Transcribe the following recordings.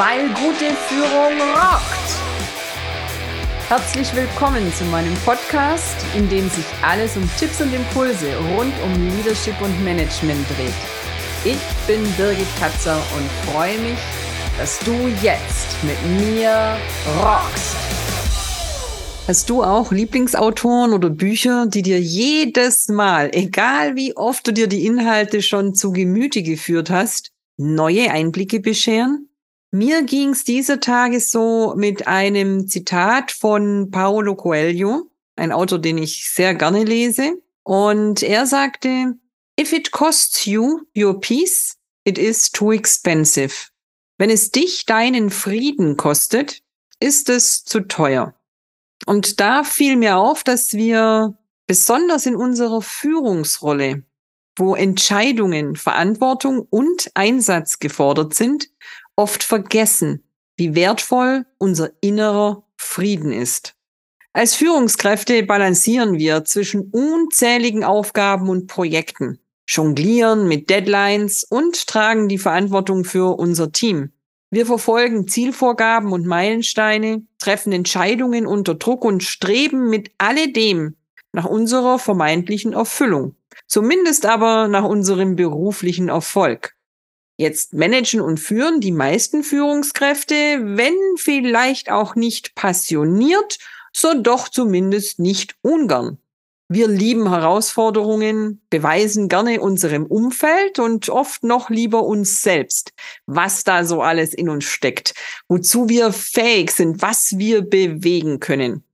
weil gute Führung rockt. Herzlich willkommen zu meinem Podcast, in dem sich alles um Tipps und Impulse rund um Leadership und Management dreht. Ich bin Birgit Katzer und freue mich, dass du jetzt mit mir rockst. Hast du auch Lieblingsautoren oder Bücher, die dir jedes Mal, egal wie oft du dir die Inhalte schon zu Gemüte geführt hast, neue Einblicke bescheren? Mir ging's dieser Tage so mit einem Zitat von Paolo Coelho, ein Autor, den ich sehr gerne lese. Und er sagte, If it costs you your peace, it is too expensive. Wenn es dich deinen Frieden kostet, ist es zu teuer. Und da fiel mir auf, dass wir besonders in unserer Führungsrolle, wo Entscheidungen, Verantwortung und Einsatz gefordert sind, oft vergessen, wie wertvoll unser innerer Frieden ist. Als Führungskräfte balancieren wir zwischen unzähligen Aufgaben und Projekten, jonglieren mit Deadlines und tragen die Verantwortung für unser Team. Wir verfolgen Zielvorgaben und Meilensteine, treffen Entscheidungen unter Druck und streben mit alledem nach unserer vermeintlichen Erfüllung, zumindest aber nach unserem beruflichen Erfolg. Jetzt managen und führen die meisten Führungskräfte, wenn vielleicht auch nicht passioniert, so doch zumindest nicht ungern. Wir lieben Herausforderungen, beweisen gerne unserem Umfeld und oft noch lieber uns selbst, was da so alles in uns steckt, wozu wir fähig sind, was wir bewegen können.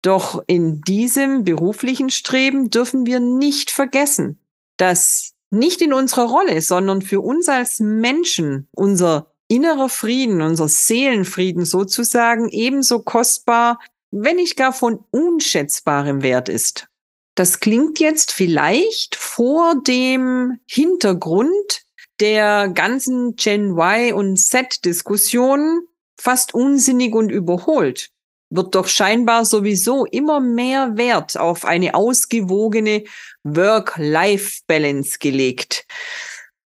Doch in diesem beruflichen Streben dürfen wir nicht vergessen, dass nicht in unserer Rolle, sondern für uns als Menschen, unser innerer Frieden, unser Seelenfrieden sozusagen ebenso kostbar, wenn nicht gar von unschätzbarem Wert ist. Das klingt jetzt vielleicht vor dem Hintergrund der ganzen Gen Y und Z Diskussionen fast unsinnig und überholt wird doch scheinbar sowieso immer mehr Wert auf eine ausgewogene Work-Life-Balance gelegt.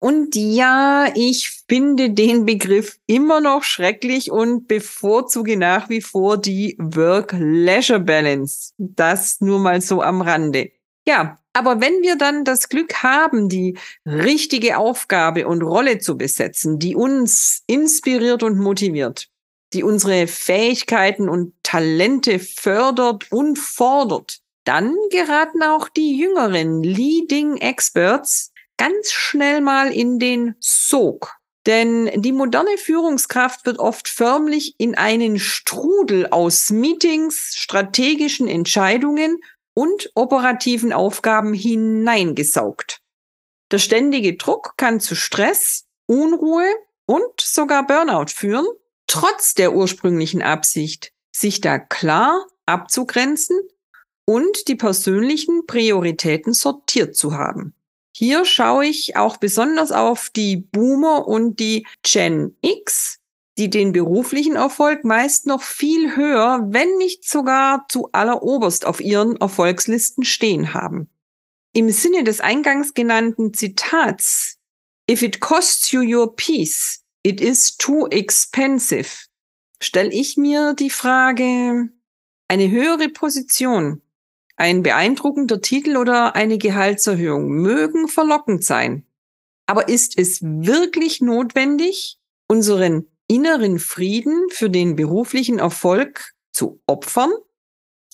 Und ja, ich finde den Begriff immer noch schrecklich und bevorzuge nach wie vor die Work-Leisure-Balance. Das nur mal so am Rande. Ja, aber wenn wir dann das Glück haben, die richtige Aufgabe und Rolle zu besetzen, die uns inspiriert und motiviert, die unsere Fähigkeiten und Talente fördert und fordert, dann geraten auch die jüngeren Leading Experts ganz schnell mal in den Sog. Denn die moderne Führungskraft wird oft förmlich in einen Strudel aus Meetings, strategischen Entscheidungen und operativen Aufgaben hineingesaugt. Der ständige Druck kann zu Stress, Unruhe und sogar Burnout führen trotz der ursprünglichen Absicht, sich da klar abzugrenzen und die persönlichen Prioritäten sortiert zu haben. Hier schaue ich auch besonders auf die Boomer und die Gen X, die den beruflichen Erfolg meist noch viel höher, wenn nicht sogar zu alleroberst auf ihren Erfolgslisten stehen haben. Im Sinne des eingangs genannten Zitats, If it costs you your peace, It is too expensive. Stelle ich mir die Frage, eine höhere Position, ein beeindruckender Titel oder eine Gehaltserhöhung mögen verlockend sein. Aber ist es wirklich notwendig, unseren inneren Frieden für den beruflichen Erfolg zu opfern?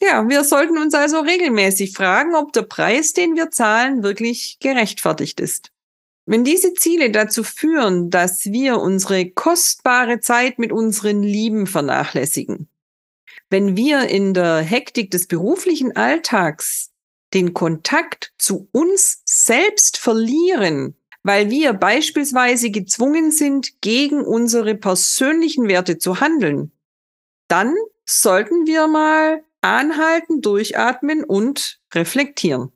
Ja, wir sollten uns also regelmäßig fragen, ob der Preis, den wir zahlen, wirklich gerechtfertigt ist. Wenn diese Ziele dazu führen, dass wir unsere kostbare Zeit mit unseren Lieben vernachlässigen, wenn wir in der Hektik des beruflichen Alltags den Kontakt zu uns selbst verlieren, weil wir beispielsweise gezwungen sind, gegen unsere persönlichen Werte zu handeln, dann sollten wir mal anhalten, durchatmen und reflektieren.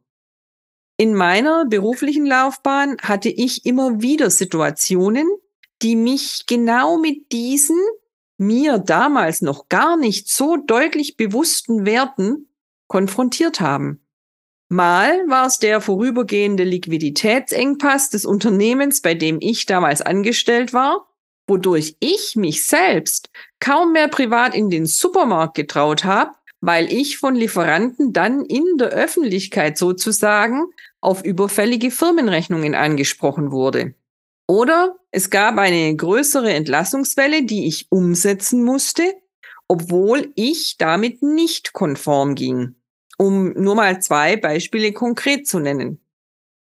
In meiner beruflichen Laufbahn hatte ich immer wieder Situationen, die mich genau mit diesen mir damals noch gar nicht so deutlich bewussten Werten konfrontiert haben. Mal war es der vorübergehende Liquiditätsengpass des Unternehmens, bei dem ich damals angestellt war. wodurch ich mich selbst kaum mehr privat in den Supermarkt getraut habe, weil ich von Lieferanten dann in der Öffentlichkeit sozusagen auf überfällige Firmenrechnungen angesprochen wurde. Oder es gab eine größere Entlassungswelle, die ich umsetzen musste, obwohl ich damit nicht konform ging. Um nur mal zwei Beispiele konkret zu nennen.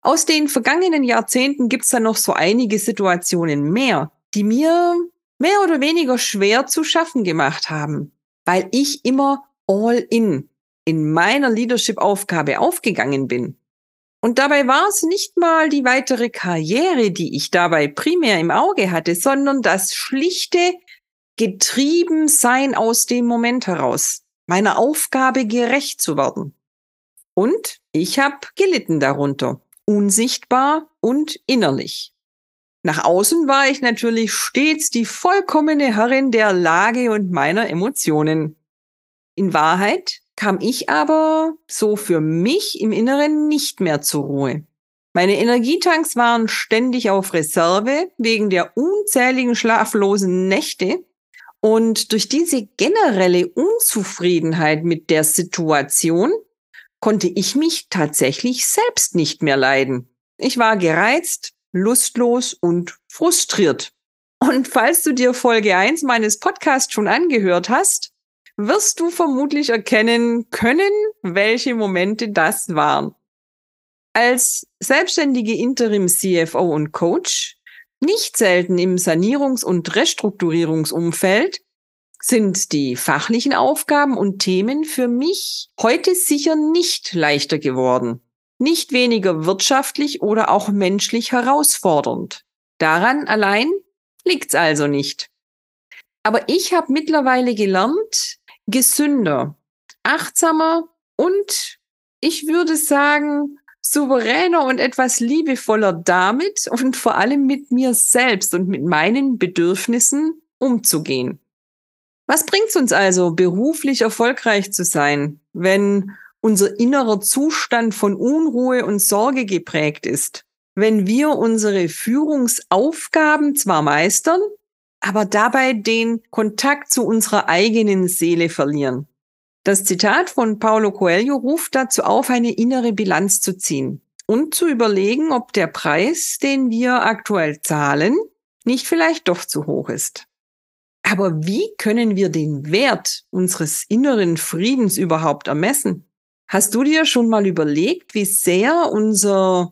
Aus den vergangenen Jahrzehnten gibt es dann noch so einige Situationen mehr, die mir mehr oder weniger schwer zu schaffen gemacht haben, weil ich immer all in in meiner Leadership-Aufgabe aufgegangen bin. Und dabei war es nicht mal die weitere Karriere, die ich dabei primär im Auge hatte, sondern das schlichte Getriebensein aus dem Moment heraus, meiner Aufgabe gerecht zu werden. Und ich habe gelitten darunter, unsichtbar und innerlich. Nach außen war ich natürlich stets die vollkommene Herrin der Lage und meiner Emotionen. In Wahrheit kam ich aber so für mich im Inneren nicht mehr zur Ruhe. Meine Energietanks waren ständig auf Reserve wegen der unzähligen schlaflosen Nächte und durch diese generelle Unzufriedenheit mit der Situation konnte ich mich tatsächlich selbst nicht mehr leiden. Ich war gereizt, lustlos und frustriert. Und falls du dir Folge 1 meines Podcasts schon angehört hast, wirst du vermutlich erkennen können, welche Momente das waren. Als selbstständige Interim-CFO und Coach nicht selten im Sanierungs- und Restrukturierungsumfeld sind die fachlichen Aufgaben und Themen für mich heute sicher nicht leichter geworden, nicht weniger wirtschaftlich oder auch menschlich herausfordernd. Daran allein liegt's also nicht. Aber ich habe mittlerweile gelernt, gesünder, achtsamer und ich würde sagen, souveräner und etwas liebevoller damit und vor allem mit mir selbst und mit meinen Bedürfnissen umzugehen. Was bringt's uns also, beruflich erfolgreich zu sein, wenn unser innerer Zustand von Unruhe und Sorge geprägt ist? Wenn wir unsere Führungsaufgaben zwar meistern, aber dabei den Kontakt zu unserer eigenen Seele verlieren. Das Zitat von Paulo Coelho ruft dazu auf, eine innere Bilanz zu ziehen und zu überlegen, ob der Preis, den wir aktuell zahlen, nicht vielleicht doch zu hoch ist. Aber wie können wir den Wert unseres inneren Friedens überhaupt ermessen? Hast du dir schon mal überlegt, wie sehr unser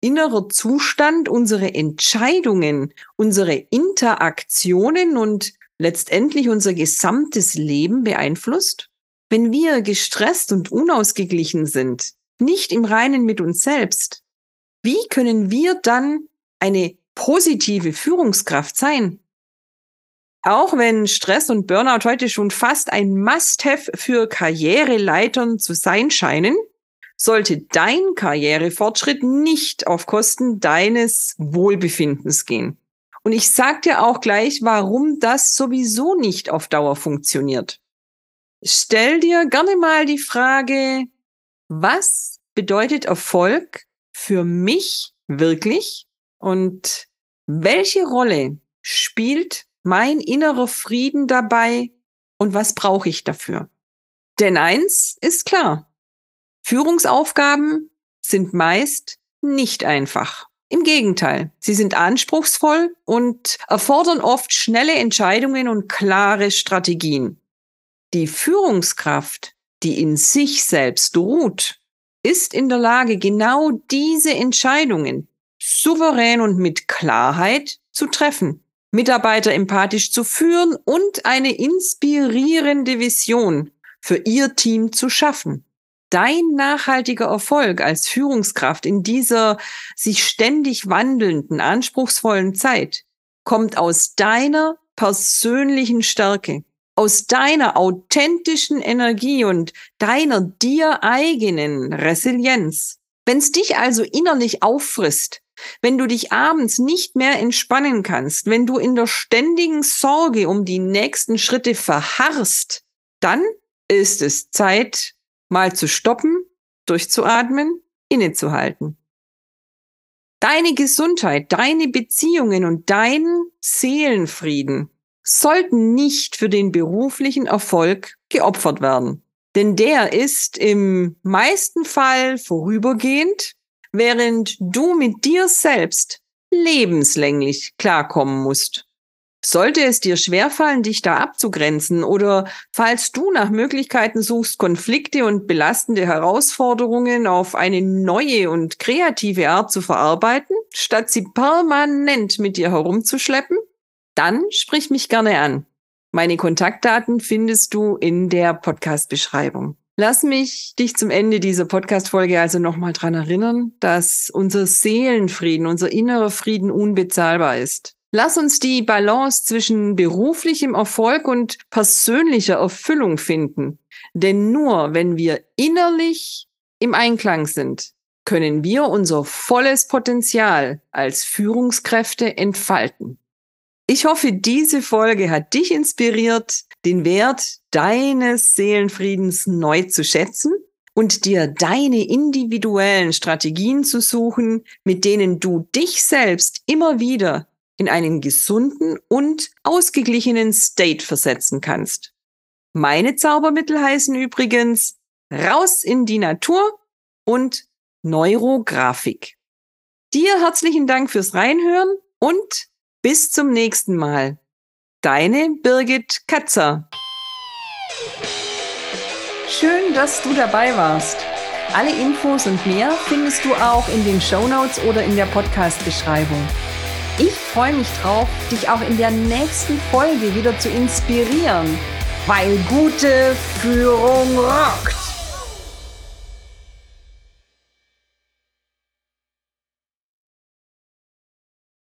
innerer Zustand unsere Entscheidungen, unsere Interaktionen und letztendlich unser gesamtes Leben beeinflusst? Wenn wir gestresst und unausgeglichen sind, nicht im Reinen mit uns selbst, wie können wir dann eine positive Führungskraft sein? Auch wenn Stress und Burnout heute schon fast ein Must-have für Karriereleitern zu sein scheinen, sollte dein Karrierefortschritt nicht auf Kosten deines Wohlbefindens gehen. Und ich sag dir auch gleich, warum das sowieso nicht auf Dauer funktioniert. Stell dir gerne mal die Frage, was bedeutet Erfolg für mich wirklich und welche Rolle spielt mein innerer Frieden dabei und was brauche ich dafür? Denn eins ist klar, Führungsaufgaben sind meist nicht einfach. Im Gegenteil, sie sind anspruchsvoll und erfordern oft schnelle Entscheidungen und klare Strategien. Die Führungskraft, die in sich selbst ruht, ist in der Lage, genau diese Entscheidungen souverän und mit Klarheit zu treffen, Mitarbeiter empathisch zu führen und eine inspirierende Vision für ihr Team zu schaffen. Dein nachhaltiger Erfolg als Führungskraft in dieser sich ständig wandelnden, anspruchsvollen Zeit kommt aus deiner persönlichen Stärke, aus deiner authentischen Energie und deiner dir eigenen Resilienz. Wenn es dich also innerlich auffrisst, wenn du dich abends nicht mehr entspannen kannst, wenn du in der ständigen Sorge um die nächsten Schritte verharrst, dann ist es Zeit, mal zu stoppen, durchzuatmen, innezuhalten. Deine Gesundheit, deine Beziehungen und dein Seelenfrieden sollten nicht für den beruflichen Erfolg geopfert werden. Denn der ist im meisten Fall vorübergehend, während du mit dir selbst lebenslänglich klarkommen musst. Sollte es dir schwerfallen, dich da abzugrenzen oder falls du nach Möglichkeiten suchst, Konflikte und belastende Herausforderungen auf eine neue und kreative Art zu verarbeiten, statt sie permanent mit dir herumzuschleppen, dann sprich mich gerne an. Meine Kontaktdaten findest du in der Podcast-Beschreibung. Lass mich dich zum Ende dieser Podcast-Folge also nochmal dran erinnern, dass unser Seelenfrieden, unser innerer Frieden unbezahlbar ist. Lass uns die Balance zwischen beruflichem Erfolg und persönlicher Erfüllung finden. Denn nur wenn wir innerlich im Einklang sind, können wir unser volles Potenzial als Führungskräfte entfalten. Ich hoffe, diese Folge hat dich inspiriert, den Wert deines Seelenfriedens neu zu schätzen und dir deine individuellen Strategien zu suchen, mit denen du dich selbst immer wieder in einen gesunden und ausgeglichenen State versetzen kannst. Meine Zaubermittel heißen übrigens raus in die Natur und Neurografik. Dir herzlichen Dank fürs Reinhören und bis zum nächsten Mal. Deine Birgit Katzer. Schön, dass du dabei warst. Alle Infos und mehr findest du auch in den Show Notes oder in der Podcast-Beschreibung. Ich freue mich drauf, dich auch in der nächsten Folge wieder zu inspirieren, weil gute Führung rockt.